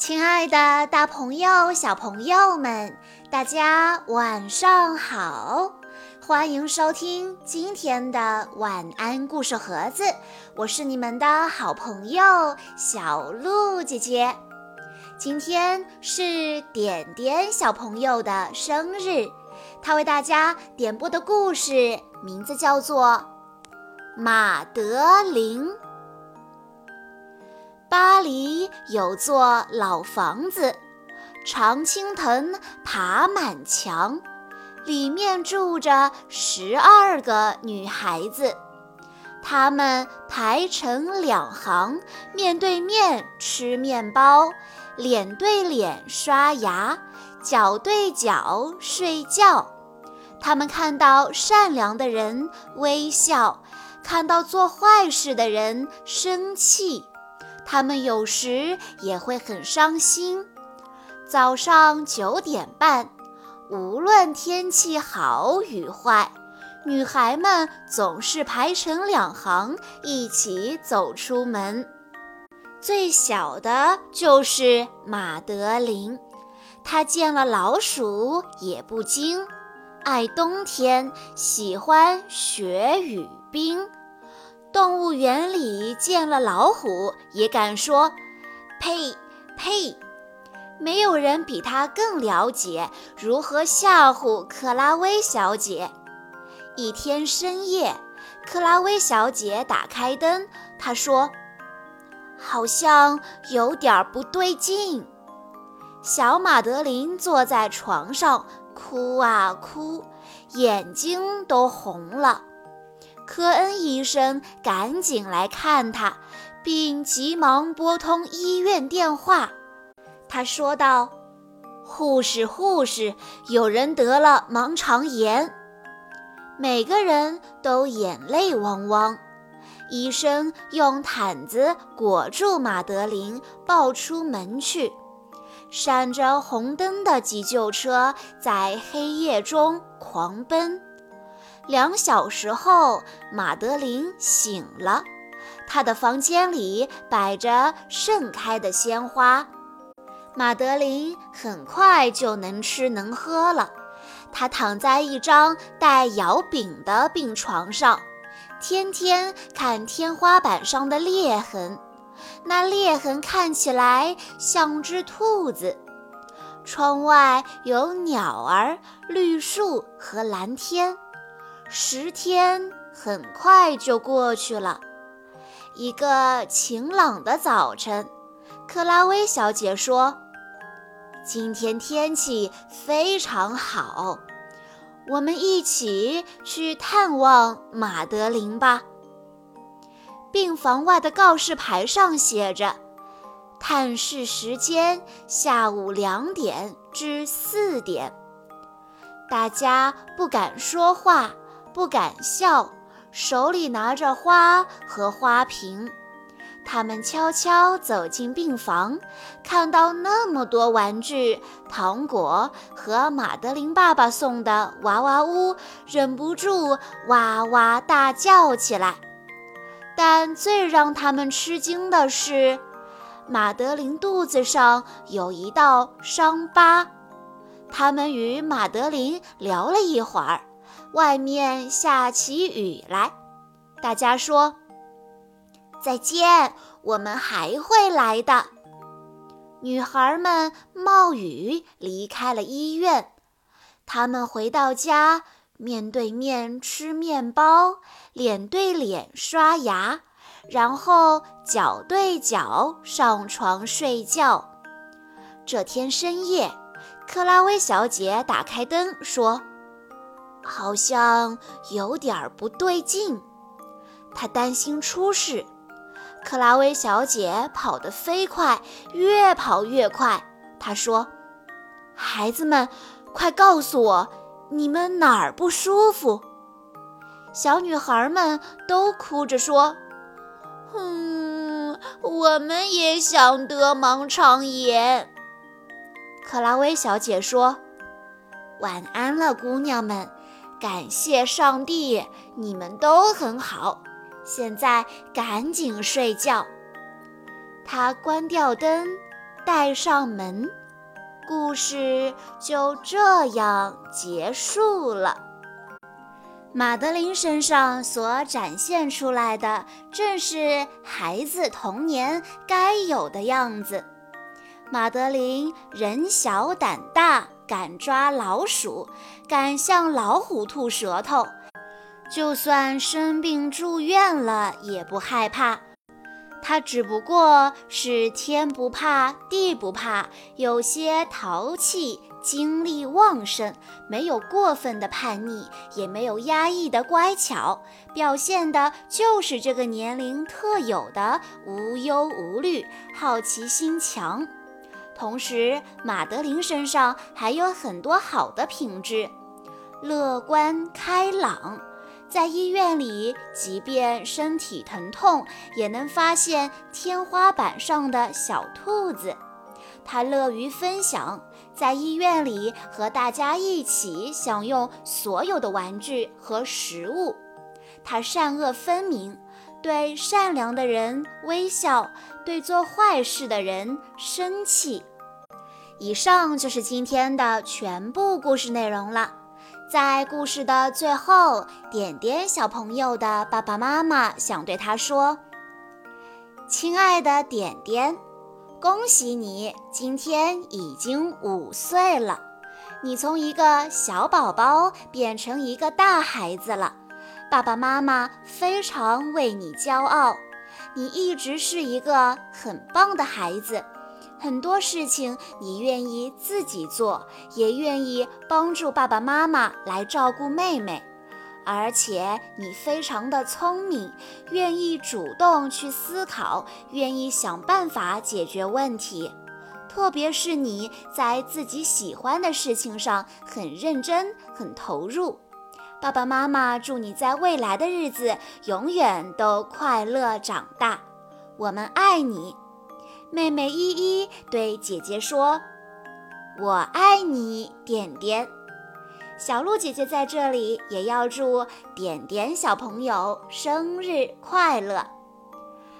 亲爱的，大朋友、小朋友们，大家晚上好！欢迎收听今天的晚安故事盒子，我是你们的好朋友小鹿姐姐。今天是点点小朋友的生日，他为大家点播的故事名字叫做《马德琳》。巴黎有座老房子，常青藤爬满墙，里面住着十二个女孩子，她们排成两行，面对面吃面包，脸对脸刷牙，脚对脚睡觉。她们看到善良的人微笑，看到做坏事的人生气。他们有时也会很伤心。早上九点半，无论天气好与坏，女孩们总是排成两行，一起走出门。最小的就是马德琳，她见了老鼠也不惊，爱冬天，喜欢雪与冰。动物园里见了老虎，也敢说：“呸呸！”没有人比他更了解如何吓唬克拉薇小姐。一天深夜，克拉薇小姐打开灯，她说：“好像有点不对劲。”小马德琳坐在床上，哭啊哭，眼睛都红了。科恩医生赶紧来看他，并急忙拨通医院电话。他说道：“护士，护士，有人得了盲肠炎。”每个人都眼泪汪汪。医生用毯子裹住马德琳，抱出门去。闪着红灯的急救车在黑夜中狂奔。两小时后，马德琳醒了，她的房间里摆着盛开的鲜花。马德琳很快就能吃能喝了。她躺在一张带摇柄的病床上，天天看天花板上的裂痕，那裂痕看起来像只兔子。窗外有鸟儿、绿树和蓝天。十天很快就过去了。一个晴朗的早晨，克拉薇小姐说：“今天天气非常好，我们一起去探望马德琳吧。”病房外的告示牌上写着：“探视时间下午两点至四点。”大家不敢说话。不敢笑，手里拿着花和花瓶。他们悄悄走进病房，看到那么多玩具、糖果和马德琳爸爸送的娃娃屋，忍不住哇哇大叫起来。但最让他们吃惊的是，马德琳肚子上有一道伤疤。他们与马德琳聊了一会儿。外面下起雨来，大家说再见，我们还会来的。女孩们冒雨离开了医院，她们回到家，面对面吃面包，脸对脸刷牙，然后脚对脚上床睡觉。这天深夜，克拉薇小姐打开灯说。好像有点不对劲，他担心出事。克拉薇小姐跑得飞快，越跑越快。她说：“孩子们，快告诉我，你们哪儿不舒服？”小女孩们都哭着说：“嗯，我们也想得盲肠炎。”克拉薇小姐说：“晚安了，姑娘们。”感谢上帝，你们都很好。现在赶紧睡觉。他关掉灯，带上门。故事就这样结束了。马德琳身上所展现出来的，正是孩子童年该有的样子。马德琳人小胆大，敢抓老鼠，敢向老虎吐舌头，就算生病住院了也不害怕。他只不过是天不怕地不怕，有些淘气，精力旺盛，没有过分的叛逆，也没有压抑的乖巧，表现的就是这个年龄特有的无忧无虑、好奇心强。同时，马德琳身上还有很多好的品质：乐观开朗。在医院里，即便身体疼痛，也能发现天花板上的小兔子。他乐于分享，在医院里和大家一起享用所有的玩具和食物。他善恶分明，对善良的人微笑，对做坏事的人生气。以上就是今天的全部故事内容了。在故事的最后，点点小朋友的爸爸妈妈想对他说：“亲爱的点点，恭喜你今天已经五岁了，你从一个小宝宝变成一个大孩子了，爸爸妈妈非常为你骄傲。你一直是一个很棒的孩子。”很多事情你愿意自己做，也愿意帮助爸爸妈妈来照顾妹妹，而且你非常的聪明，愿意主动去思考，愿意想办法解决问题。特别是你在自己喜欢的事情上很认真、很投入。爸爸妈妈祝你在未来的日子永远都快乐长大。我们爱你。妹妹依依对姐姐说：“我爱你，点点。”小鹿姐姐在这里也要祝点点小朋友生日快乐。